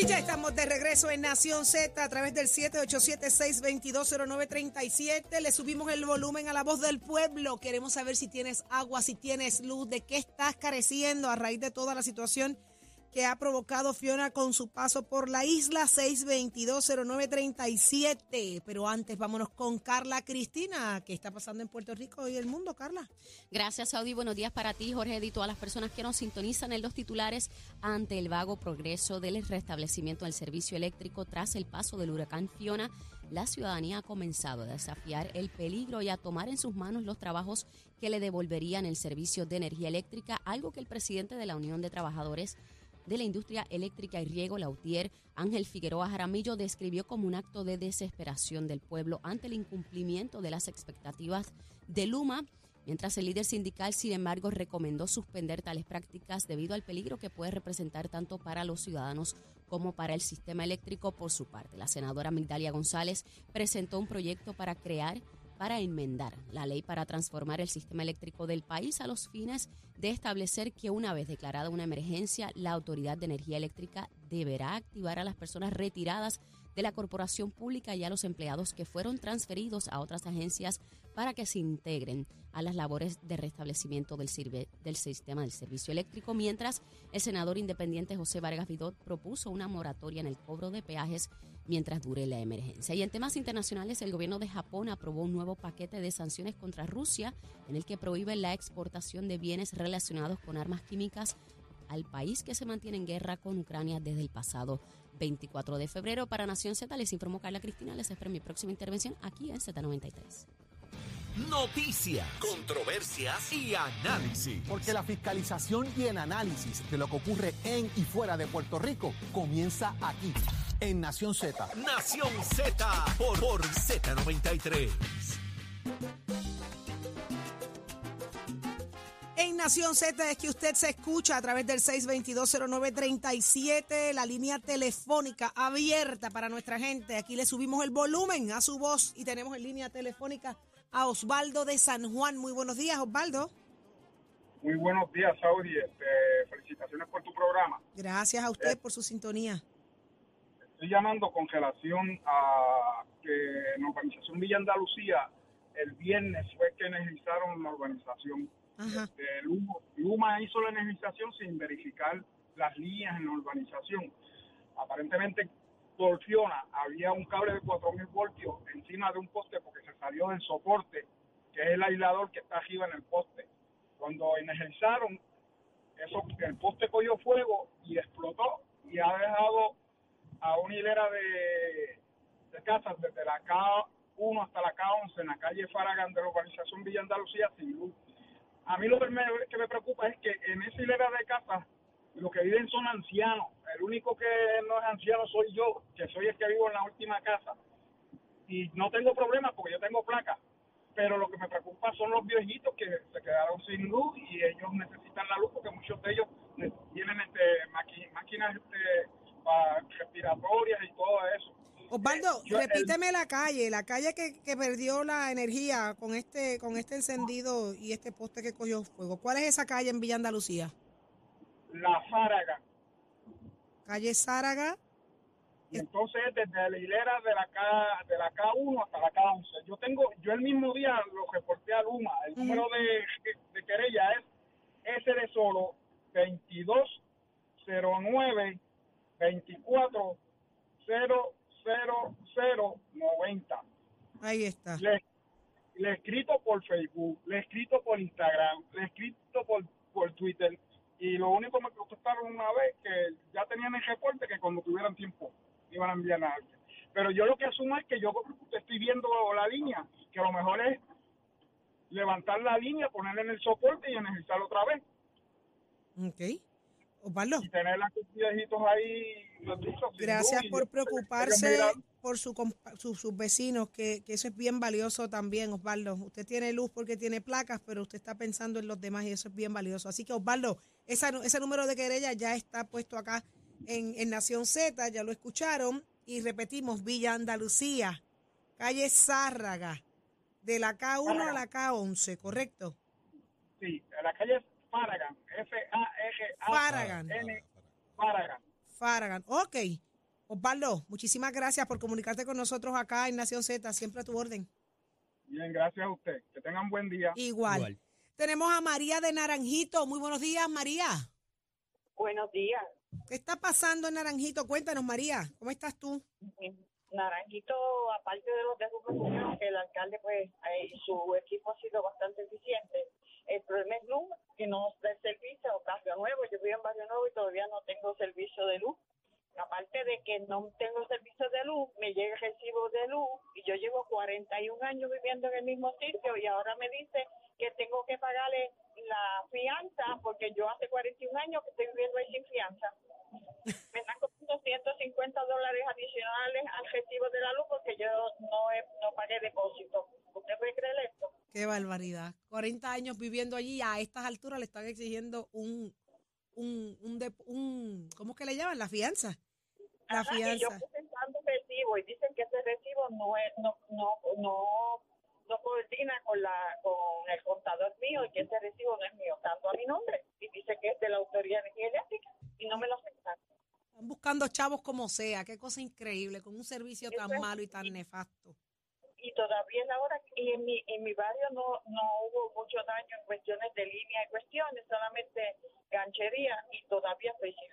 Y ya estamos de regreso en Nación Z a través del 787-622-0937. Le subimos el volumen a la voz del pueblo. Queremos saber si tienes agua, si tienes luz, de qué estás careciendo a raíz de toda la situación que ha provocado Fiona con su paso por la isla 6220937. Pero antes vámonos con Carla Cristina, ¿qué está pasando en Puerto Rico y el mundo, Carla? Gracias, Saudi. Buenos días para ti, Jorge, y todas las personas que nos sintonizan en los titulares ante el vago progreso del restablecimiento del servicio eléctrico tras el paso del huracán Fiona. La ciudadanía ha comenzado a desafiar el peligro y a tomar en sus manos los trabajos que le devolverían el servicio de energía eléctrica, algo que el presidente de la Unión de Trabajadores de la Industria Eléctrica y Riego, Lautier Ángel Figueroa Jaramillo, describió como un acto de desesperación del pueblo ante el incumplimiento de las expectativas de Luma, mientras el líder sindical, sin embargo, recomendó suspender tales prácticas debido al peligro que puede representar tanto para los ciudadanos como para el sistema eléctrico. Por su parte, la senadora Migdalia González presentó un proyecto para crear para enmendar la ley para transformar el sistema eléctrico del país a los fines de establecer que una vez declarada una emergencia, la Autoridad de Energía Eléctrica deberá activar a las personas retiradas de la corporación pública y a los empleados que fueron transferidos a otras agencias para que se integren a las labores de restablecimiento del, del sistema del servicio eléctrico, mientras el senador independiente José Vargas Vidot propuso una moratoria en el cobro de peajes mientras dure la emergencia. Y en temas internacionales, el gobierno de Japón aprobó un nuevo paquete de sanciones contra Rusia en el que prohíbe la exportación de bienes relacionados con armas químicas al país que se mantiene en guerra con Ucrania desde el pasado 24 de febrero. Para Nación Z les informó Carla Cristina. Les espero mi próxima intervención aquí en Z93. Noticias, controversias y análisis. Porque la fiscalización y el análisis de lo que ocurre en y fuera de Puerto Rico comienza aquí, en Nación Z. Nación Z por, por Z93. En Nación Z es que usted se escucha a través del 6220937, la línea telefónica abierta para nuestra gente. Aquí le subimos el volumen a su voz y tenemos en línea telefónica a Osvaldo de San Juan. Muy buenos días, Osvaldo. Muy buenos días, Saudi. Este, felicitaciones por tu programa. Gracias a usted por su sintonía. Estoy llamando con relación a que en la organización Villa Andalucía el viernes fue que energizaron la organización. Este, Luma, hizo la energización sin verificar las líneas en la urbanización. Aparentemente por Fiona había un cable de 4000 voltios encima de un poste porque se salió del soporte, que es el aislador que está arriba en el poste. Cuando energizaron, eso, el poste cogió fuego y explotó y ha dejado a una hilera de, casas desde la K1 hasta la K11 en la calle Faragán de la urbanización Villa Andalucía sin. A mí lo que me, que me preocupa es que en esa hilera de casas los que viven son ancianos. El único que no es anciano soy yo, que soy el que vivo en la última casa. Y no tengo problemas porque yo tengo placa. Pero lo que me preocupa son los viejitos que se quedaron sin luz y ellos necesitan la luz porque muchos de ellos tienen este, máquinas este, respiratorias y todo eso. Osvaldo, repíteme la calle, la calle que, que, perdió la energía con este con este encendido y este poste que cogió fuego. ¿Cuál es esa calle en Villa Andalucía? La Záraga. Calle Záraga. Y entonces desde la hilera de la K, de la K1 hasta la K11. Yo tengo, yo el mismo día lo reporté a Luma. El número de, de, querella es S de solo 2209 24 90. Ahí está. Le, le, he escrito por Facebook, le he escrito por Instagram, le he escrito por, por Twitter y lo único que me contestaron una vez que ya tenían el reporte que cuando tuvieran tiempo iban a enviar a alguien. Pero yo lo que asumo es que yo estoy viendo la línea, que lo mejor es levantar la línea, ponerla en el soporte y energizarla otra vez. Ok. Osvaldo. Y tener las viejitos ahí. Gracias por preocuparse por su, sus vecinos, que, eso es bien valioso también, Osvaldo. Usted tiene luz porque tiene placas, pero usted está pensando en los demás y eso es bien valioso. Así que, Osvaldo, ese número de querella ya está puesto acá en, en Nación Z, ya lo escucharon. Y repetimos, Villa Andalucía, calle Zárraga, de la K1 a la K11, ¿correcto? Sí, la calle Faragan, F-A-R-A-N, Faragan. Faragan. Faragan, ok. Osvaldo, muchísimas gracias por comunicarte con nosotros acá en Nación Z, siempre a tu orden. Bien, gracias a usted. Que tengan buen día. Igual. Tenemos a María de Naranjito. Muy buenos días, María. Buenos días. ¿Qué está pasando en Naranjito? Cuéntanos, María. ¿Cómo estás tú? Naranjito, aparte de los derrumbes que el alcalde, pues, eh, su equipo ha sido bastante eficiente. El problema es luz, que no da el servicio, Barrio Nuevo. Yo vivo en Barrio Nuevo y todavía no tengo servicio de luz. Aparte de que no tengo servicio de luz, me llega el recibo de luz y yo llevo 41 años viviendo en el mismo sitio y ahora me dice que tengo que pagarle la fianza porque yo hace 41 años que estoy viviendo ahí sin fianza. Me están costando 150 dólares adicionales al recibo de la luz porque yo no, he, no pagué depósito. ¿Usted puede creer esto? Qué barbaridad. 40 años viviendo allí, a estas alturas le están exigiendo un, un, un, de, un ¿cómo es que le llaman? La fianza. La fianza. Y yo presentando recibo y dicen que ese recibo no es, no, no, no, no coordina con la, con el contador mío y que ese recibo no es mío, tanto a mi nombre y dice que es de la autoridad eléctrica y no me lo aceptan. Están buscando chavos como sea. Qué cosa increíble, con un servicio tan es- malo y tan nefasto. Y todavía es la hora, y en mi, en mi barrio no, no hubo mucho daño en cuestiones de línea y cuestiones, solamente ganchería y todavía estoy sin.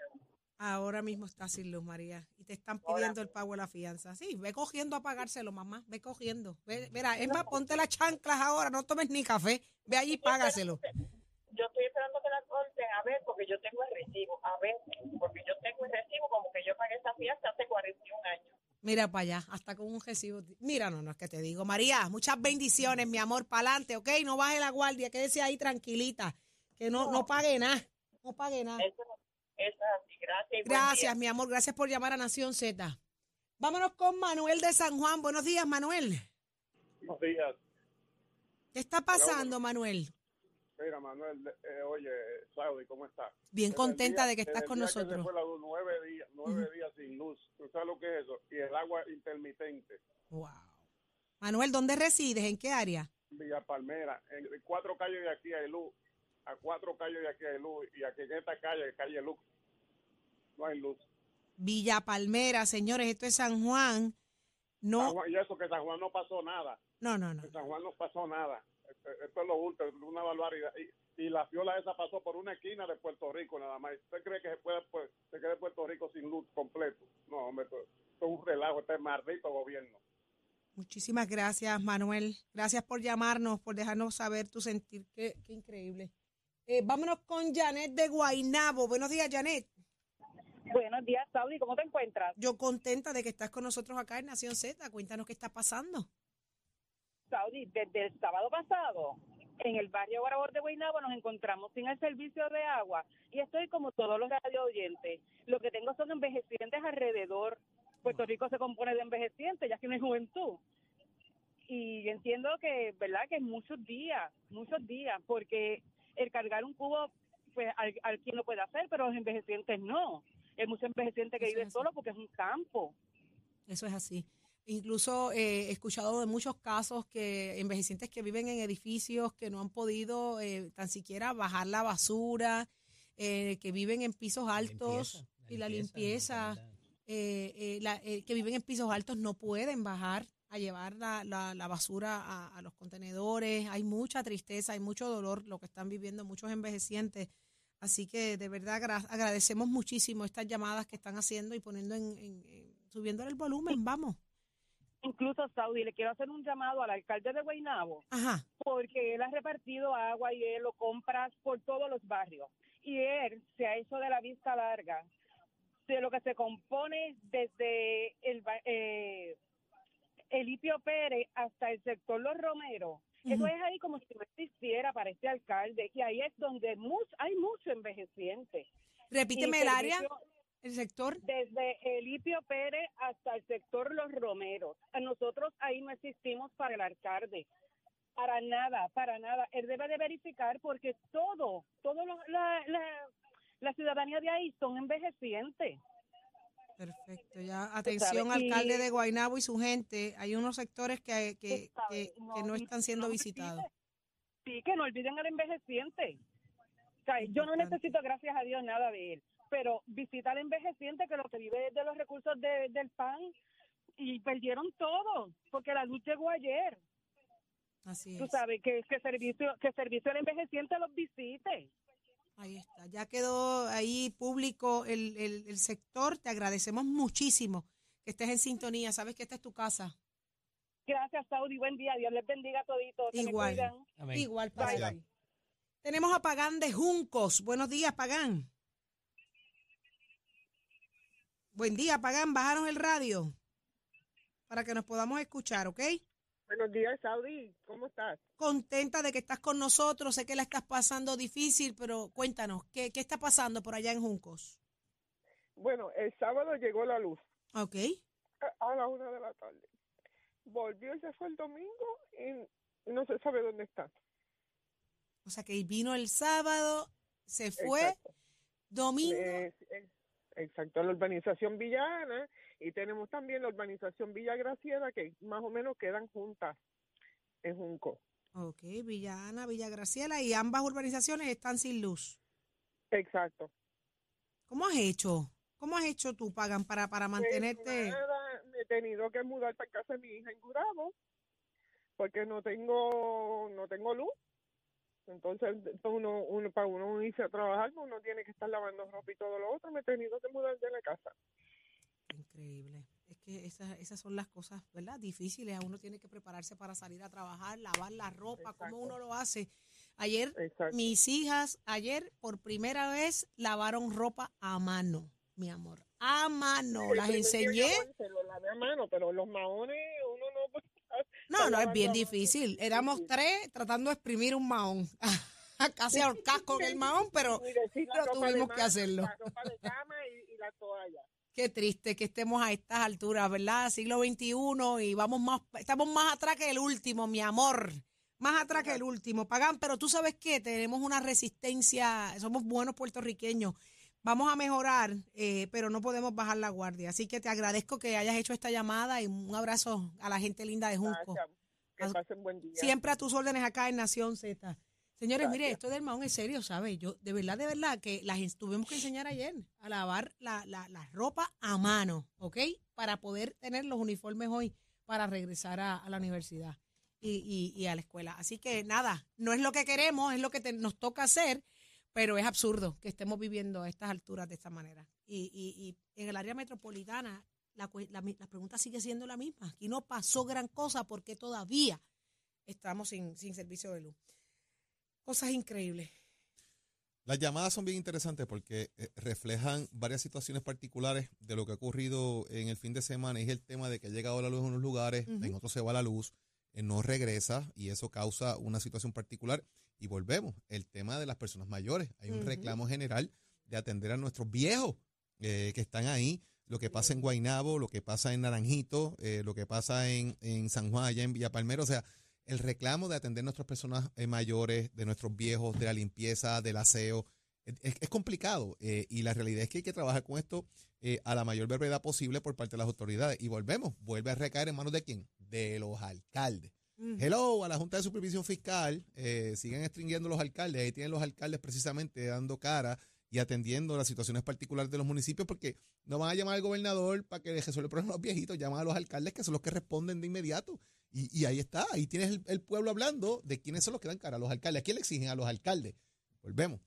Ahora mismo está sin luz, María. Y te están pidiendo el pago de la fianza. Sí, ve cogiendo a pagárselo, mamá. Ve cogiendo. Ve, mira, es más, ponte las chanclas ahora. No tomes ni café. Ve allí y págaselo. Yo estoy esperando que la corte, a ver, porque yo tengo el recibo, a ver, porque yo tengo el recibo como que yo pagué esa fiesta hace 41 años. Mira para allá, hasta con un recibo. Mira, no, no es que te digo. María, muchas bendiciones, mi amor, para adelante, ¿ok? No baje la guardia, quédese ahí tranquilita. Que no, no pague nada. No pague nada. Eso, gracias. mi amor. Gracias por llamar a Nación Z. Vámonos con Manuel de San Juan. Buenos días, Manuel. Buenos días. ¿Qué está pasando, Manuel? Mira, Manuel, eh, oye, Saudi, ¿cómo estás? Bien Desde contenta día- de que estás con día que se nosotros. fue la luz, nueve días, nueve días sin luz. ¿Tú sabes lo que es eso? Y el agua intermitente. Wow. Manuel, ¿dónde resides? ¿En qué área? Villa Palmera. En cuatro calles de aquí hay luz. A cuatro calles de aquí hay luz. Y aquí en esta calle, calle Luz, no hay luz. Villa Palmera, señores, esto es San Juan. San No, Juan- y eso que San Juan no pasó nada. no, no, no. En San Juan no pasó nada. Esto, esto es lo último, es una barbaridad. Y, y la fiola esa pasó por una esquina de Puerto Rico nada más. ¿Usted cree que se puede pues, se quede Puerto Rico sin luz completo? No, hombre, esto, esto es un relajo, este maldito gobierno. Muchísimas gracias, Manuel. Gracias por llamarnos, por dejarnos saber tu sentir. Qué, qué increíble. Eh, vámonos con Janet de Guainabo. Buenos días, Janet. Buenos días, Saudi, ¿cómo te encuentras? Yo contenta de que estás con nosotros acá en Nación Z. Cuéntanos qué está pasando. Saudi, desde el sábado pasado, en el barrio Guarabor de Guaynabo nos encontramos sin el servicio de agua y estoy como todos los radio oyentes. Lo que tengo son envejecientes alrededor. Puerto Rico se compone de envejecientes, ya que no hay juventud. Y yo entiendo que, ¿verdad? Que muchos días, muchos días, porque el cargar un cubo, pues al, al quien lo puede hacer, pero los envejecientes no. Hay mucho envejeciente que Eso vive es así. solo porque es un campo. Eso es así. Incluso eh, he escuchado de muchos casos que envejecientes que viven en edificios que no han podido eh, tan siquiera bajar la basura, eh, que viven en pisos altos y la limpieza, eh, eh, la- eh, que viven en pisos altos no pueden bajar a llevar la, la- la basura a, a los contenedores. Hay mucha tristeza, hay mucho dolor lo que están viviendo muchos envejecientes. Así que de verdad agra- agradecemos muchísimo estas llamadas que están haciendo y poniendo en, en- en- subiendo el volumen, vamos. Incluso, Saudi, le quiero hacer un llamado al alcalde de Guaynabo Ajá. porque él ha repartido agua y él lo compra por todos los barrios. Y él se ha hecho de la vista larga de lo que se compone desde el, eh, Elipio Pérez hasta el sector Los Romeros. Eso es ahí como si no existiera para este alcalde. Y ahí es donde much- hay mucho envejeciente. Repíteme el área, el sector. desde Elipio Pérez hasta el sector Los Romeros. A nosotros ahí no existimos para el alcalde. Para nada, para nada. Él debe de verificar porque todo, todo lo- la, la, la ciudadanía de ahí son envejecientes. Perfecto, ya atención y- alcalde de Guaynabo y su gente. Hay unos sectores que, que, Tú sabes, que- que no están siendo no visitados. Sí, que no olviden al envejeciente. O sea, yo no necesito, gracias a Dios, nada de él. pero visita al envejeciente que lo que vive es de los recursos de, del PAN y perdieron todo porque la luz llegó ayer. Así es. Tú sabes que, que servicio que servicio al envejeciente los visite. Ahí está, ya quedó ahí público el, el, el sector. Te agradecemos muchísimo que estés en sintonía. Sabes que esta es tu casa. Gracias, Saudi. Buen día. Dios les bendiga a toditos. Igual. Igual para. Tenemos a Pagán de Juncos. Buenos días, Pagán. Buen día, Pagán. Bajaron el radio para que nos podamos escuchar, ¿ok? Buenos días, Saudi. ¿Cómo estás? Contenta de que estás con nosotros. Sé que la estás pasando difícil, pero cuéntanos, ¿qué, qué está pasando por allá en Juncos? Bueno, el sábado llegó la luz Ok. a- a la una de la tarde. Volvió y se fue el domingo y no se sabe dónde está. O sea que vino el sábado, se fue, Exacto. domingo. Eh, exacto, la urbanización Villana y tenemos también la urbanización Villa Graciela que más o menos quedan juntas en Junco. Ok, Villa Ana, Villa Graciela y ambas urbanizaciones están sin luz. Exacto. ¿Cómo has hecho? ¿Cómo has hecho tú, Pagan, para, para Pues mantenerte? nada, me he tenido que mudar para casa de mi hija en Gurabo porque no tengo no tengo luz. Entonces, uno, uno para uno irse a trabajar, uno tiene que estar lavando ropa y todo lo otro. Me he tenido que mudar de la casa. Increíble. Es que esas, esas son las cosas, ¿verdad? Difíciles. Uno tiene que prepararse para salir a trabajar, lavar la ropa, Exacto. ¿cómo uno lo hace? Ayer, Exacto. mis hijas, ayer por primera vez lavaron ropa a mano, mi amor. A mano. Las enseñé. Se lo lavé a mano, pero los maones uno no No, no, es bien difícil. Éramos tres tratando de exprimir un mahón. Casi ahorcas con el mahón, pero pero tuvimos que hacerlo. La ropa de cama y, y la toalla. Qué triste que estemos a estas alturas, ¿verdad? Siglo XXI y vamos más, estamos más atrás que el último, mi amor. Más atrás que el último. Pagan, pero tú sabes que tenemos una resistencia, somos buenos puertorriqueños. Vamos a mejorar, eh, pero no podemos bajar la guardia. Así que te agradezco que hayas hecho esta llamada y un abrazo a la gente linda de Junco. Gracias. Que pasen buen día. Siempre a tus órdenes acá en Nación Z. Señores, mire, esto del mahón es serio, ¿sabes? Yo, de verdad, de verdad, que las tuvimos que enseñar ayer a lavar la, la, la ropa a mano, ¿ok? Para poder tener los uniformes hoy para regresar a, a la universidad y, y, y a la escuela. Así que nada, no es lo que queremos, es lo que te- nos toca hacer, pero es absurdo que estemos viviendo a estas alturas de esta manera. Y, y, y en el área metropolitana, la, la, la pregunta sigue siendo la misma. Aquí no pasó gran cosa porque todavía estamos sin, sin servicio de luz. Cosas increíbles. Las llamadas son bien interesantes porque eh, reflejan varias situaciones particulares de lo que ha ocurrido en el fin de semana. Es el tema de que ha llegado la luz en unos lugares, en otros se va la luz, eh, no regresa y eso causa una situación particular. Y volvemos, el tema de las personas mayores. Hay un reclamo general de atender a nuestros viejos eh, que están ahí. Lo que pasa en Guainabo, lo que pasa en Naranjito, eh, lo que pasa en, en San Juan, allá en Villa Palmero. O sea, el reclamo de atender a nuestras personas eh, mayores, de nuestros viejos, de la limpieza, del aseo, es, complicado. eh, y la realidad es que hay que trabajar con esto eh, a la mayor brevedad posible por parte de las autoridades. Y volvemos, vuelve a recaer en manos de quién? De los alcaldes. Mm. Hello, a la Junta de Supervisión Fiscal, eh, siguen extinguiendo los alcaldes, ahí tienen los alcaldes precisamente dando cara y atendiendo las situaciones particulares de los municipios, porque no van a llamar al gobernador para que les resuelva el problema a los viejitos, llaman a los alcaldes que son los que responden de inmediato. Y, y ahí está, ahí tienes el, el pueblo hablando de quiénes son los que dan cara a los alcaldes. ¿A quién le exigen a los alcaldes? Volvemos.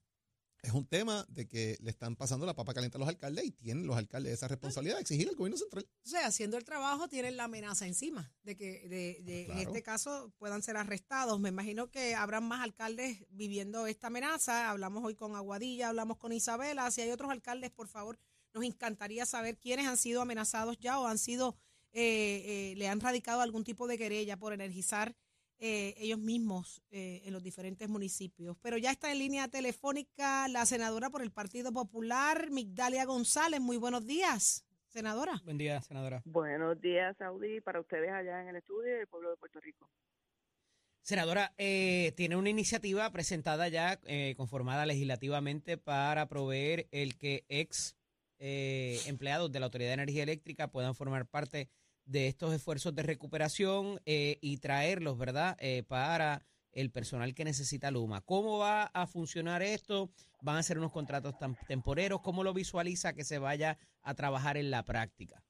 Es un tema de que le están pasando la papa caliente a los alcaldes y tienen los alcaldes esa responsabilidad de exigir al gobierno central. O sea, haciendo el trabajo tienen la amenaza encima de que de, de- en este caso puedan ser arrestados. Me imagino que habrán más alcaldes viviendo esta amenaza. Hablamos hoy con Aguadilla, hablamos con Isabela. Si hay otros alcaldes, por favor, nos encantaría saber quiénes han sido amenazados ya o han sido, eh, eh, le han radicado algún tipo de querella por energizar eh, ellos mismos eh, en los diferentes municipios. Pero ya está en línea telefónica la senadora por el Partido Popular, Migdalia González. Muy buenos días, senadora. Buen día, senadora. Buenos días, Saudi, para ustedes allá en el estudio y el pueblo de Puerto Rico. Senadora, eh, tiene una iniciativa presentada ya, eh, conformada legislativamente, para proveer el que ex eh, empleados de la Autoridad de Energía Eléctrica puedan formar parte de estos esfuerzos de recuperación eh, y traerlos, ¿verdad?, eh, para el personal que necesita Luma. ¿Cómo va a funcionar esto? ¿Van a ser unos contratos tan temporeros? ¿Cómo lo visualiza que se vaya a trabajar en la práctica?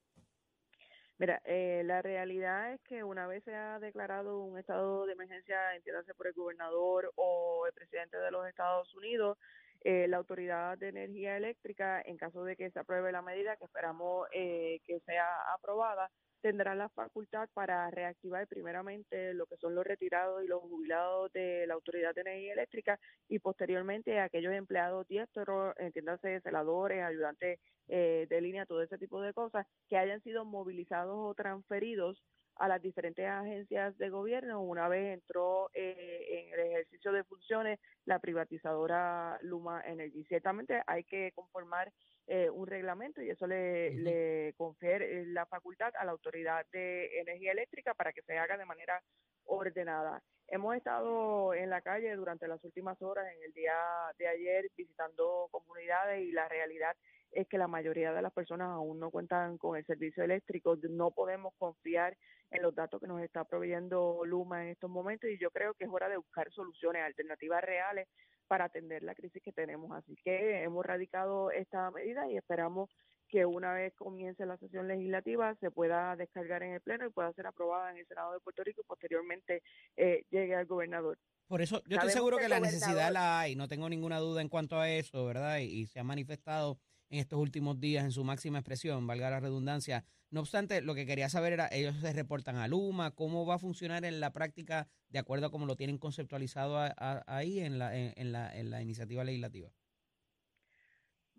Mira, eh, la realidad es que una vez se ha declarado un estado de emergencia, entiéndase por el gobernador o el presidente de los Estados Unidos, eh, la Autoridad de Energía Eléctrica, en caso de que se apruebe la medida que esperamos eh, que sea aprobada, tendrá la facultad para reactivar primeramente lo que son los retirados y los jubilados de la Autoridad de Energía Eléctrica y posteriormente aquellos empleados diestros, entiéndase celadores, ayudantes eh, de línea, todo ese tipo de cosas, que hayan sido movilizados o transferidos a las diferentes agencias de gobierno una vez entró eh, en el ejercicio de funciones la privatizadora Luma Energy. Ciertamente hay que conformar eh, un reglamento y eso le, le confiere la facultad a la Autoridad de Energía Eléctrica para que se haga de manera ordenada. Hemos estado en la calle durante las últimas horas, en el día de ayer, visitando comunidades y la realidad es que la mayoría de las personas aún no cuentan con el servicio eléctrico. No podemos confiar en los datos que nos está proveyendo Luma en estos momentos y yo creo que es hora de buscar soluciones, alternativas reales para atender la crisis que tenemos. Así que hemos radicado esta medida y esperamos que una vez comience la sesión legislativa se pueda descargar en el Pleno y pueda ser aprobada en el Senado de Puerto Rico y posteriormente eh, llegue al gobernador. Por eso, yo estoy seguro que, la necesidad la hay, no tengo ninguna duda en cuanto a eso, ¿verdad? y se ha manifestado en estos últimos días en su máxima expresión, valga la redundancia. No obstante, lo que quería saber era, ellos se reportan a Luma, cómo va a funcionar en la práctica de acuerdo a cómo lo tienen conceptualizado ahí en la, en, la, en la iniciativa legislativa.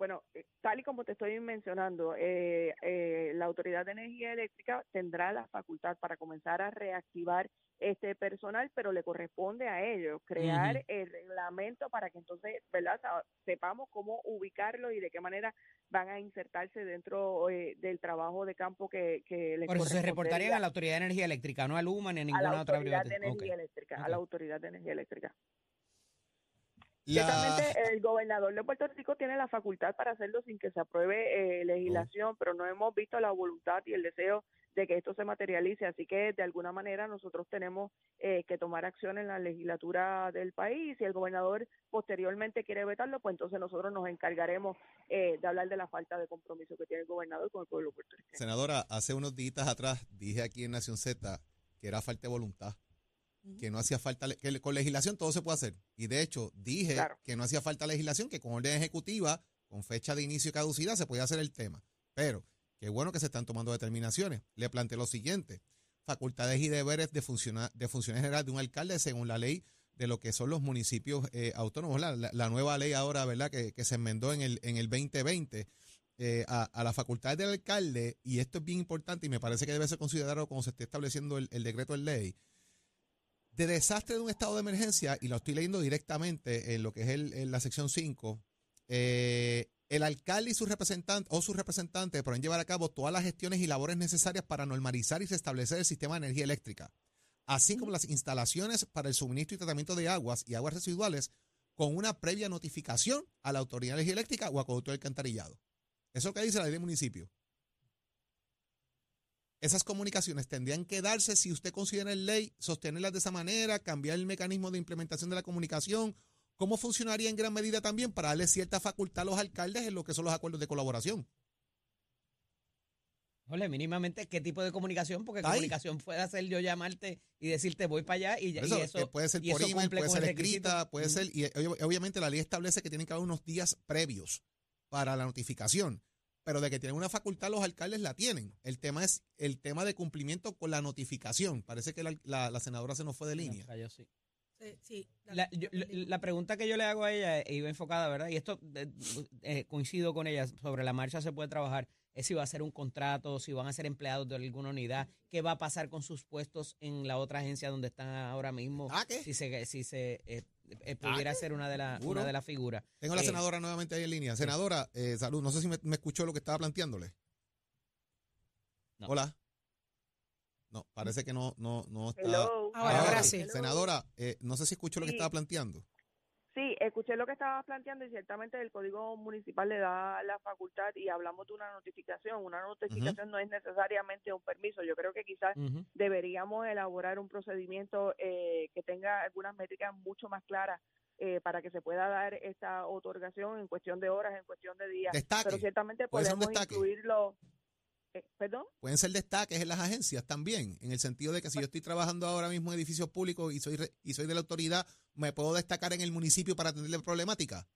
Bueno, eh, tal y como te estoy mencionando, eh, eh, la Autoridad de Energía Eléctrica tendrá la facultad para comenzar a reactivar este personal, pero le corresponde a ellos crear el reglamento para que entonces, ¿verdad? Sepamos cómo ubicarlo y de qué manera van a insertarse dentro eh, del trabajo de campo que, que les Por eso se reportarían a la Autoridad de Energía Eléctrica, no a Luma ni a ninguna otra autoridad de energía eléctrica, A la Autoridad de Energía Eléctrica. Ciertamente el gobernador de Puerto Rico tiene la facultad para hacerlo sin que se apruebe eh, legislación, pero no hemos visto la voluntad y el deseo de que esto se materialice. Así que de alguna manera nosotros tenemos eh, que tomar acción en la legislatura del país. Si el gobernador posteriormente quiere vetarlo, pues entonces nosotros nos encargaremos eh, de hablar de la falta de compromiso que tiene el gobernador con el pueblo puertorriqueño. Senadora, hace unos días atrás dije aquí en Nación Z que era falta de voluntad que no hacía falta, que con legislación todo se puede hacer. Y de hecho, dije que no hacía falta legislación, que con orden ejecutiva, con fecha de inicio y caducidad, se podía hacer el tema. Pero Qué bueno que se están tomando determinaciones. Le planteé lo siguiente. Facultades y deberes de, de funciones generales de un alcalde según la ley de lo que son los municipios eh, autónomos. La, nueva ley ahora, ¿verdad?, que, se enmendó en el, en el 2020 eh, a, a, la facultad del alcalde, y esto es bien importante y me parece que debe ser considerado como se esté estableciendo el, decreto de ley, de desastre de un estado de emergencia, y lo estoy leyendo directamente en lo que es el, la sección 5, eh, el alcalde y sus representantes o sus representantes podrán llevar a cabo todas las gestiones y labores necesarias para normalizar y restablecer el sistema de energía eléctrica, así como las instalaciones para el suministro y tratamiento de aguas y aguas residuales con una previa notificación a la Autoridad de Energía Eléctrica o a Acueducto Alcantarillado. Eso es lo que dice la ley del municipio. Esas comunicaciones tendrían que darse si usted considera en ley sostenerlas de esa manera, cambiar el mecanismo de implementación de la comunicación. ¿Cómo funcionaría en gran medida también para darle cierta facultad a los alcaldes en lo que son los acuerdos de colaboración? Ole, mínimamente, ¿qué tipo de comunicación? Porque comunicación puede hacer yo llamarte y decirte voy para allá y, eso, eh, puede ser por email, puede ser escrita, puede ser, y obviamente la ley establece que tienen que haber unos días previos para la notificación, pero de que tienen una facultad los alcaldes la tienen. El tema es el tema de cumplimiento con la notificación. Parece que la, senadora se nos fue de línea. sí. Sí, la, pregunta que yo le hago a ella iba enfocada, ¿verdad? Y esto eh, coincido con ella, sobre la marcha se puede trabajar, es si va a ser un contrato, si van a ser empleados de alguna unidad, qué va a pasar con sus puestos en la otra agencia donde están ahora mismo, ¿Ah, si se, si se eh, eh, pudiera ¿Ah, ser una de, las una de las figuras. Tengo a la senadora nuevamente ahí en línea. Senadora, salud, no sé si me, me escuchó lo que estaba planteándole. Hola. No, parece que no, no, no está. Ahora, sí. Senadora, eh, no sé si escucho lo que estaba planteando. Sí, escuché lo que estabas planteando y ciertamente el Código Municipal le da la facultad y hablamos de una notificación. Una notificación no es necesariamente un permiso. Yo creo que quizás deberíamos elaborar un procedimiento eh, que tenga algunas métricas mucho más claras eh, para que se pueda dar esta otorgación en cuestión de horas, en cuestión de días. Pero ciertamente podemos incluirlo. Eh, ¿Perdón? Pueden ser destaques en las agencias también, en el sentido de que si yo estoy trabajando ahora mismo en edificios públicos y soy, y soy de la autoridad, ¿me puedo destacar en el municipio para atender la problemática?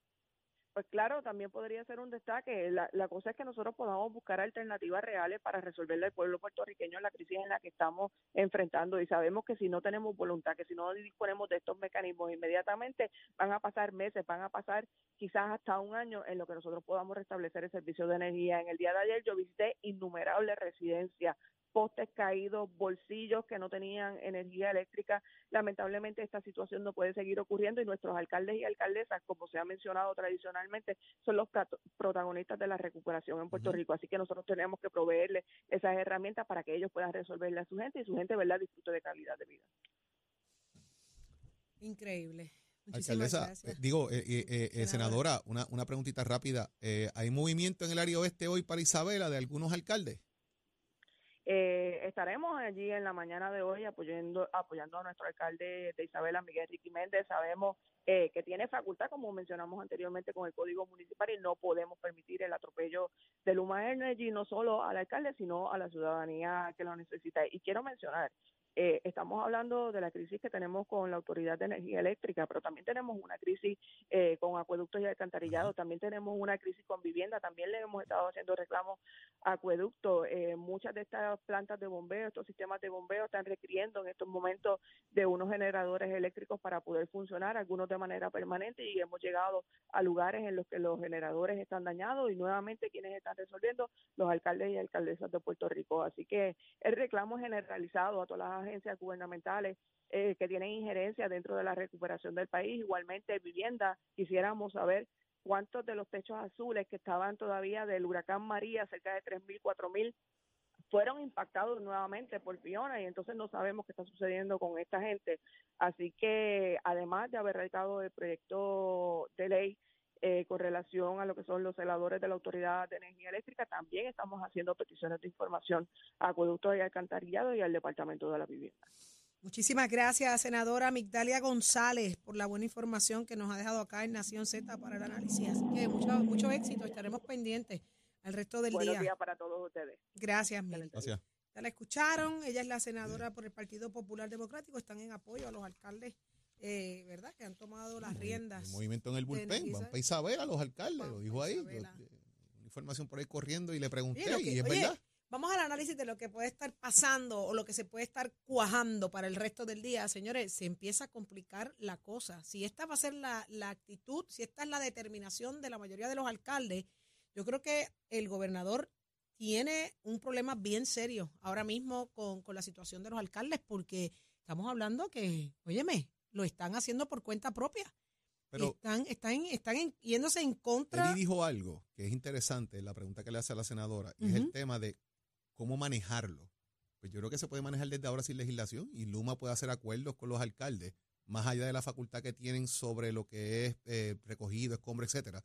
Pues claro, también podría ser un destaque. La, la, cosa es que nosotros podamos buscar alternativas reales para resolverle al pueblo puertorriqueño la crisis en la que estamos enfrentando. Y sabemos que si no tenemos voluntad, que si no disponemos de estos mecanismos inmediatamente, van a pasar meses, van a pasar quizás hasta un año en lo que nosotros podamos restablecer el servicio de energía. En el día de ayer yo visité innumerables residencias, postes caídos, bolsillos que no tenían energía eléctrica. Lamentablemente esta situación no puede seguir ocurriendo y nuestros alcaldes y alcaldesas, como se ha mencionado tradicionalmente, son los protagonistas de la recuperación en Puerto Rico. Así que nosotros tenemos que proveerles esas herramientas para que ellos puedan resolverle a su gente y su gente, ¿verdad?, disfrute de calidad de vida. Increíble. Alcaldesa, eh, digo, eh, eh, senadora, una, una preguntita rápida. ¿Hay movimiento en el área oeste hoy para Isabela de algunos alcaldes? Eh, estaremos allí en la mañana de hoy apoyando, apoyando a nuestro alcalde de Isabela, Miguel Ricky Méndez. Sabemos eh, que tiene facultad, como mencionamos anteriormente, con el Código Municipal y no podemos permitir el atropello de Luma Energy, no solo al alcalde, sino a la ciudadanía que lo necesita. Y quiero mencionar eh, estamos hablando de la crisis que tenemos con la Autoridad de Energía Eléctrica, pero también tenemos una crisis eh, con acueductos y alcantarillados, también tenemos una crisis con vivienda, también le hemos estado haciendo reclamos a acueductos. Eh, muchas de estas plantas de bombeo, estos sistemas de bombeo están requiriendo en estos momentos de unos generadores eléctricos para poder funcionar, algunos de manera permanente, y hemos llegado a lugares en los que los generadores están dañados y nuevamente quienes están resolviendo los alcaldes y alcaldesas de Puerto Rico. Así que el reclamo generalizado a todas las agencias gubernamentales eh, que tienen injerencia dentro de la recuperación del país. Igualmente, vivienda, quisiéramos saber cuántos de los techos azules que estaban todavía del huracán María, cerca de 3.000, 4.000, fueron impactados nuevamente por Fiona y entonces no sabemos qué está sucediendo con esta gente. Así que además de haber radicado el proyecto de ley eh, con relación a lo que son los celadores de la Autoridad de Energía Eléctrica, también estamos haciendo peticiones de información a acueductos y alcantarillado y al Departamento de la Vivienda. Muchísimas gracias, senadora Migdalia González, por la buena información que nos ha dejado acá en Nación Z para el análisis. Así que mucho, mucho éxito, estaremos pendientes al resto del día. Buenos días para todos ustedes. Gracias, mil. Gracias. Ya la escucharon, ella es la senadora por el Partido Popular Democrático, están en apoyo a los alcaldes eh, ¿verdad? Que han tomado las riendas. El movimiento en el bullpen, van para Isabel a los alcaldes, lo dijo ahí. información por ahí corriendo y le pregunté, y es verdad. Vamos al análisis de lo que puede estar pasando o lo que se puede estar cuajando para el resto del día. Señores, se empieza a complicar la cosa. Si esta va a ser la, la actitud, si esta es la determinación de la mayoría de los alcaldes, yo creo que el gobernador tiene un problema bien serio ahora mismo con, con la situación de los alcaldes, porque estamos hablando que, óyeme, lo están haciendo por cuenta propia. Pero están, están, están yéndose en contra. Él dijo algo que es interesante, la pregunta que le hace a la senadora, y es el tema de cómo manejarlo. Pues yo creo que se puede manejar desde ahora sin legislación y Luma puede hacer acuerdos con los alcaldes, más allá de la facultad que tienen sobre lo que es eh, recogido, escombro, etcétera.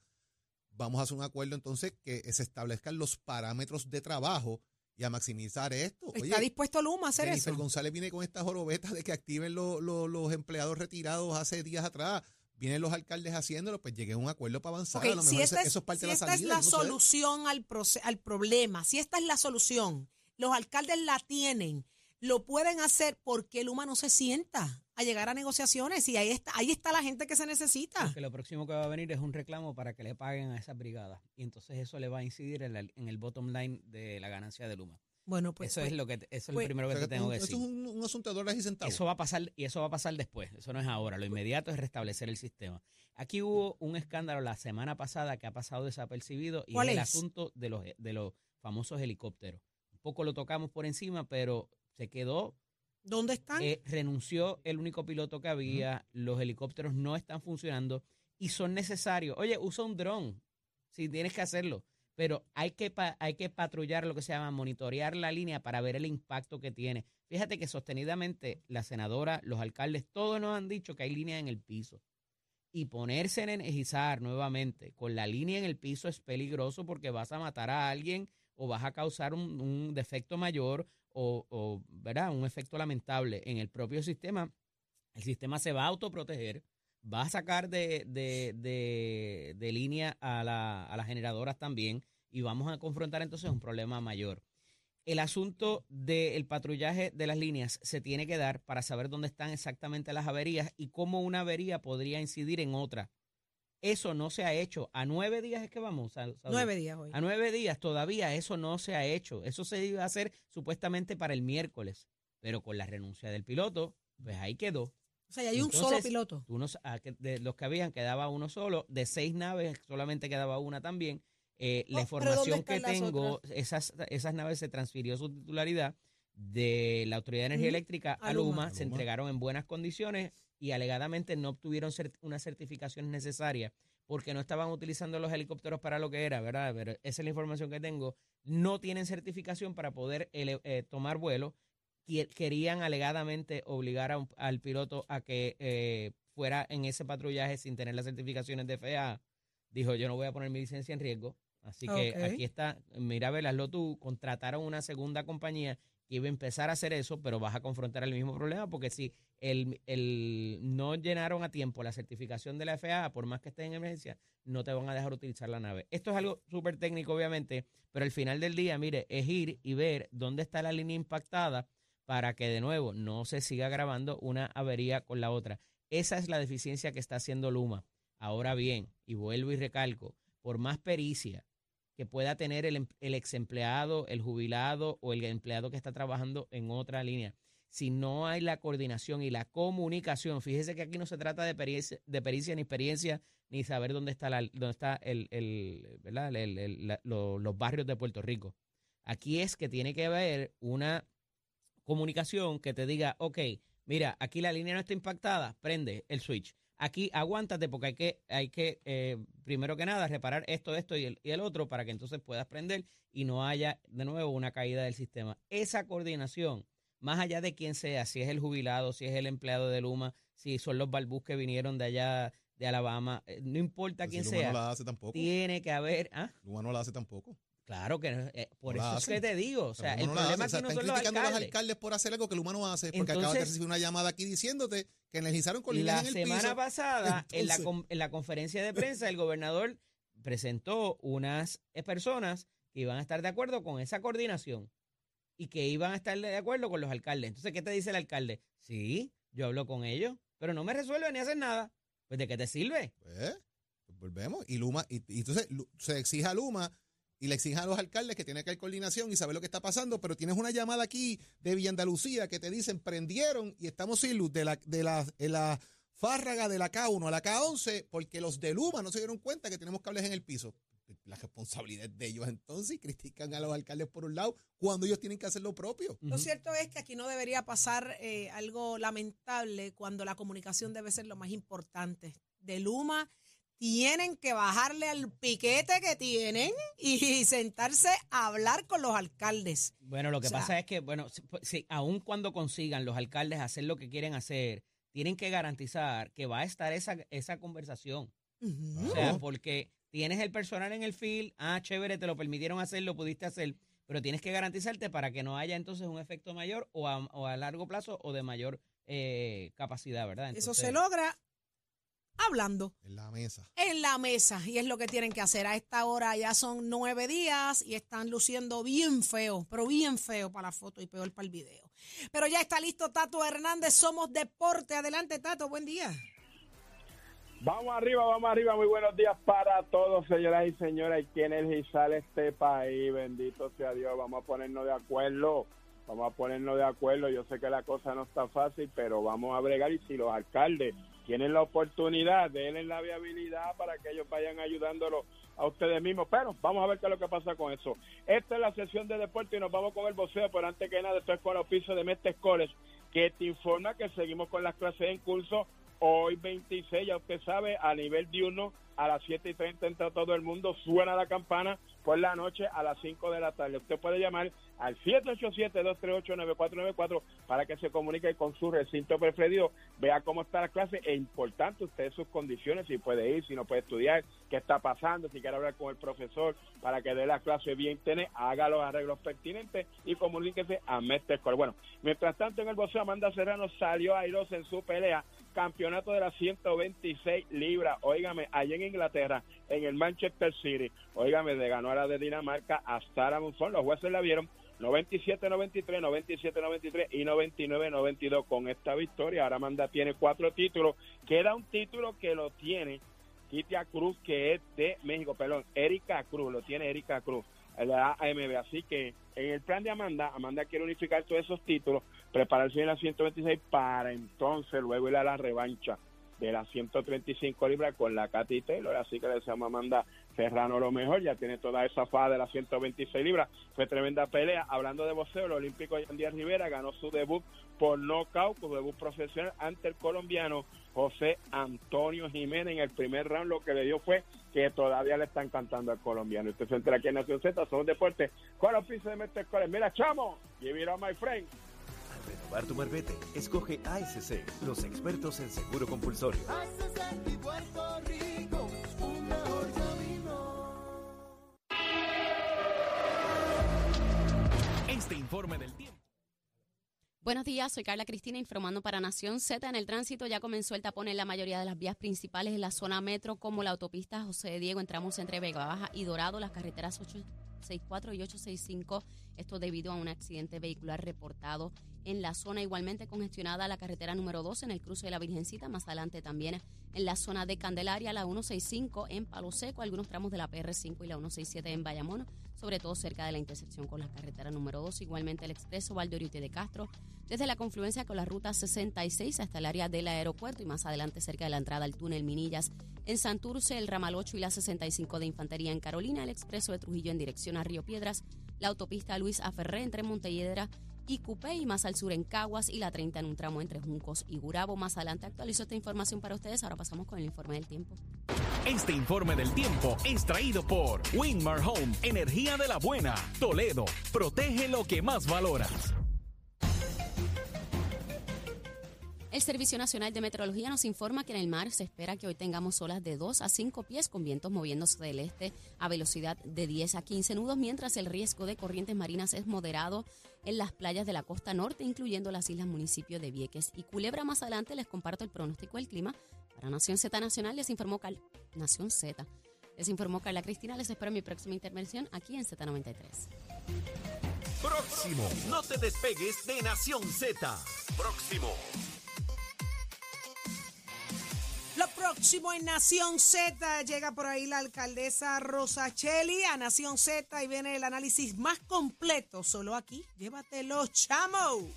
Vamos a hacer un acuerdo entonces que se establezcan los parámetros de trabajo y a maximizar esto. ¿Está dispuesto Luma a hacer Jennifer eso? González viene con estas jorobetas de que activen los empleados retirados hace días atrás. Vienen los alcaldes haciéndolo, pues lleguen a un acuerdo para avanzar. a lo mejor si esta es, si esta es la solución al, al problema, si esta es la solución, los alcaldes la tienen, lo pueden hacer porque Luma no se sienta a llegar a negociaciones y ahí está, ahí está la gente que se necesita. Porque lo próximo que va a venir es un reclamo para que le paguen a esas brigadas y entonces eso le va a incidir en, el bottom line de la ganancia de Luma. Bueno, pues eso es pues, lo que eso es lo pues, primero que te tengo que decir. Eso es un, asunto de dólares y centavos. Eso va a pasar y eso va a pasar después. Eso no es ahora. Lo inmediato es restablecer el sistema. Aquí hubo un escándalo la semana pasada que ha pasado desapercibido y es el asunto de los de los famosos helicópteros. Un poco lo tocamos por encima, pero se quedó ¿Dónde están? Eh, renunció el único piloto que había, los helicópteros no están funcionando y son necesarios. Oye, usa un dron si tienes que hacerlo, pero hay que, hay que patrullar lo que se llama monitorear la línea para ver el impacto que tiene. Fíjate que sostenidamente la senadora, los alcaldes, todos nos han dicho que hay línea en el piso. Y ponerse a energizar nuevamente con la línea en el piso es peligroso porque vas a matar a alguien o vas a causar un, un defecto mayor o, o, ¿verdad? un efecto lamentable en el propio sistema. El sistema se va a autoproteger, va a sacar de, de, de, de línea a, la, a las generadoras también y vamos a confrontar entonces un problema mayor. El asunto del patrullaje de las líneas se tiene que dar para saber dónde están exactamente las averías y cómo una avería podría incidir en otra. Eso no se ha hecho. A nueve días es que vamos. Saudi? Nueve días hoy. A nueve días todavía eso no se ha hecho. Eso se iba a hacer supuestamente para el miércoles. Pero con la renuncia del piloto, pues ahí quedó. O sea, ya hay un solo piloto. ah, de los que habían quedaba uno solo. De seis naves solamente quedaba una también. Eh, la Oh, ¿dónde información que tengo, esas, esas naves se transfirió su titularidad de la Autoridad de Energía. Eléctrica A a Luma. Luma, A se entregaron en buenas condiciones y alegadamente no obtuvieron cert- unas certificaciones necesarias porque no estaban utilizando los helicópteros para lo que era, ¿verdad? Pero esa es la información que tengo. No tienen certificación para poder eh, tomar vuelo. Querían alegadamente obligar a un- al piloto a que eh, fuera en ese patrullaje sin tener las certificaciones de FAA. Dijo, yo no voy a poner mi licencia en riesgo. Así que aquí está, mira, velaslo tú, contrataron una segunda compañía que iba a empezar a hacer eso, pero vas a confrontar el mismo problema porque si el, el no llenaron a tiempo la certificación de la FAA, por más que estés en emergencia, no te van a dejar utilizar la nave. Esto es algo súper técnico, obviamente, pero al final del día, mire, es ir y ver dónde está la línea impactada para que de nuevo no se siga grabando una avería con la otra. Esa es la deficiencia que está haciendo Luma. Ahora bien, y vuelvo y recalco, por más pericia que pueda tener el, em- el ex empleado, el jubilado o el empleado que está trabajando en otra línea. Si no hay la coordinación y la comunicación, fíjese que aquí no se trata de pericia, de pericia ni experiencia, ni saber dónde está, la, dónde está el, el- ¿verdad? los barrios de Puerto Rico. Aquí es que tiene que haber una comunicación que te diga, ok, mira, aquí la línea no está impactada, prende el switch. Aquí aguántate porque hay que, hay que eh, primero que nada, reparar esto, esto y el, y el otro para que entonces puedas prender y no haya de nuevo una caída del sistema. Esa coordinación, más allá de quién sea, si es el jubilado, si es el empleado de Luma, si son los balbús que vinieron de allá de Alabama, eh, no importa Pues quién si Luma sea, no la hace tampoco. tiene que haber... ¿ah? Luma no la hace tampoco. Claro que no, eh, por No eso es que te digo, o sea, el no problema hace. O sea, no están son los criticando a los alcaldes. por hacer algo que Luma no hace, porque acabas de recibir una llamada aquí diciéndote que energizaron con La en el semana piso. pasada, en, la, en la conferencia de prensa, el gobernador presentó unas eh, personas que iban a estar de acuerdo con esa coordinación y que iban a estar de acuerdo con los alcaldes. Entonces, ¿qué te dice el alcalde? Sí, yo hablo con ellos, pero no me resuelven ni hacen nada. Pues, ¿de qué te sirve? Pues, pues volvemos. Y Luma, y, y entonces se exige a Luma y le exige a los alcaldes que tiene que haber coordinación y saber lo que está pasando, pero tienes una llamada aquí de Villa Andalucía que te dicen prendieron y estamos sin luz de la, de la, en la fárraga de la K1 a la K11 porque los de Luma no se dieron cuenta que tenemos cables en el piso. La responsabilidad de ellos entonces y critican a los alcaldes por un lado cuando ellos tienen que hacer lo propio. Lo cierto es que aquí no debería pasar eh, algo lamentable cuando la comunicación debe ser lo más importante. De Luma tienen que bajarle al piquete que tienen y sentarse a hablar con los alcaldes. Bueno, lo que O sea- pasa es que, bueno, si, pues, si- aun cuando consigan los alcaldes hacer lo que quieren hacer, tienen que garantizar que va a estar esa, esa conversación. O sea, porque tienes el personal en el field, ah, chévere, te lo permitieron hacer, lo pudiste hacer, pero tienes que garantizarte para que no haya entonces un efecto mayor o a, o a largo plazo o de mayor eh, capacidad, ¿verdad? Eso se logra hablando En la mesa. en la mesa y es lo que tienen que hacer. A esta hora ya son nueve días y están luciendo bien feo, pero bien feo para la foto y peor para el video. Pero ya está listo Tato Hernández, somos deporte. Adelante Tato, buen día. Vamos arriba, vamos arriba. Muy buenos días para todos, señoras y señores. Hay que energizar este país. Bendito sea Dios. Vamos a ponernos de acuerdo. Vamos a ponernos de acuerdo. Yo sé que la cosa no está fácil, pero vamos a bregar. Y si los alcaldes tienen la oportunidad, denle la viabilidad para que ellos vayan ayudándolo a ustedes mismos. Pero vamos a ver qué es lo que pasa con eso. Esta es la sesión de deporte y nos vamos con el boxeo. Pero antes que nada, esto es con el oficio de Mestes College, que te informa que seguimos con las clases en curso hoy 26, ya usted sabe, a nivel diurno, a las 7 y 30 entra todo el mundo, suena la campana por la noche a las 5 de la tarde. Usted puede llamar al 787-238-9494 para que se comunique con su recinto preferido, vea cómo está la clase, es importante usted sus condiciones, si puede ir, si no puede estudiar, qué está pasando, si quiere hablar con el profesor para que dé la clase bien, tiene, haga los arreglos pertinentes y comuníquese a Mestre Bueno, mientras tanto en el boxeo Amanda Serrano salió airosa en su pelea campeonato de las 126 libras, óigame, allá en Inglaterra, en el Manchester City, óigame, de ganó a la de Dinamarca a Sarah Monzón, los jueces la vieron 97-93, 97-93 y 99-92 con esta victoria. Ahora Amanda tiene cuatro títulos. Queda un título que lo tiene Kitia Cruz, que es de México, perdón, Erika Cruz, lo tiene Erika Cruz, la AMB. Así que en el plan de Amanda, Amanda quiere unificar todos esos títulos, prepararse en la 126 para entonces luego ir a la revancha de las 135 libras con la Katy Taylor, así que le deseamos a Amanda Serrano lo mejor, ya tiene toda esa fada de las 126 libras, fue tremenda pelea, hablando de boxeo, el olímpico Yandier Rivera ganó su debut por nocaut, su debut profesional ante el colombiano José Antonio Jiménez en el primer round, lo que le dio fue que todavía le están cantando al colombiano. Usted se entera aquí en Nación Z, son deportes los pisos de Mestre Mira, chamo, give it my friend renovar tu marbete, escoge ASC, los expertos en seguro compulsorio. Este informe del tiempo. Buenos días, soy Carla Cristina informando para Nación Z. En el tránsito ya comenzó el tapón en la mayoría de las vías principales en la zona metro, como la autopista José Diego. Entramos entre Vega Baja y Dorado, las carreteras 864 y 865. Esto debido a un accidente vehicular reportado en la zona igualmente congestionada la carretera número 2 en el cruce de la Virgencita, más adelante también en la zona de Candelaria, la 165 en Palo Seco, algunos tramos de la PR5 y la 167 en Bayamón, sobre todo cerca de la intersección con la carretera número 2, igualmente el expreso Valdoriote de Castro, desde la confluencia con la ruta 66 hasta el área del aeropuerto y más adelante cerca de la entrada al túnel Minillas, en Santurce, el ramal 8 y la 65 de Infantería en Carolina, el expreso de Trujillo en dirección a Río Piedras, la autopista Luis Aferré entre Montelledra y Cupé y más al sur en Caguas y la 30 en un tramo entre Juncos y Gurabo. Más adelante actualizo esta información para ustedes. Ahora pasamos con el informe del tiempo. Este informe del tiempo es traído por Winmar Home, energía de la buena. Toledo, protege lo que más valoras. El Servicio Nacional de Meteorología nos informa que en el mar se espera que hoy tengamos olas de 2 a 5 pies con vientos moviéndose del este a velocidad de 10 a 15 nudos, mientras el riesgo de corrientes marinas es moderado en las playas de la costa norte, incluyendo las islas municipios de Vieques y Culebra. Más adelante les comparto el pronóstico del clima. Para Nación Z Nacional les informó Cal Nación Z. Les informó Carla Cristina. Les espero mi próxima intervención aquí en Z93. Próximo. No te despegues de Nación Z. Próximo. Lo próximo en Nación Z llega por ahí la alcaldesa Rosacheli a Nación Z y viene el análisis más completo. Solo aquí, llévatelo, chamo.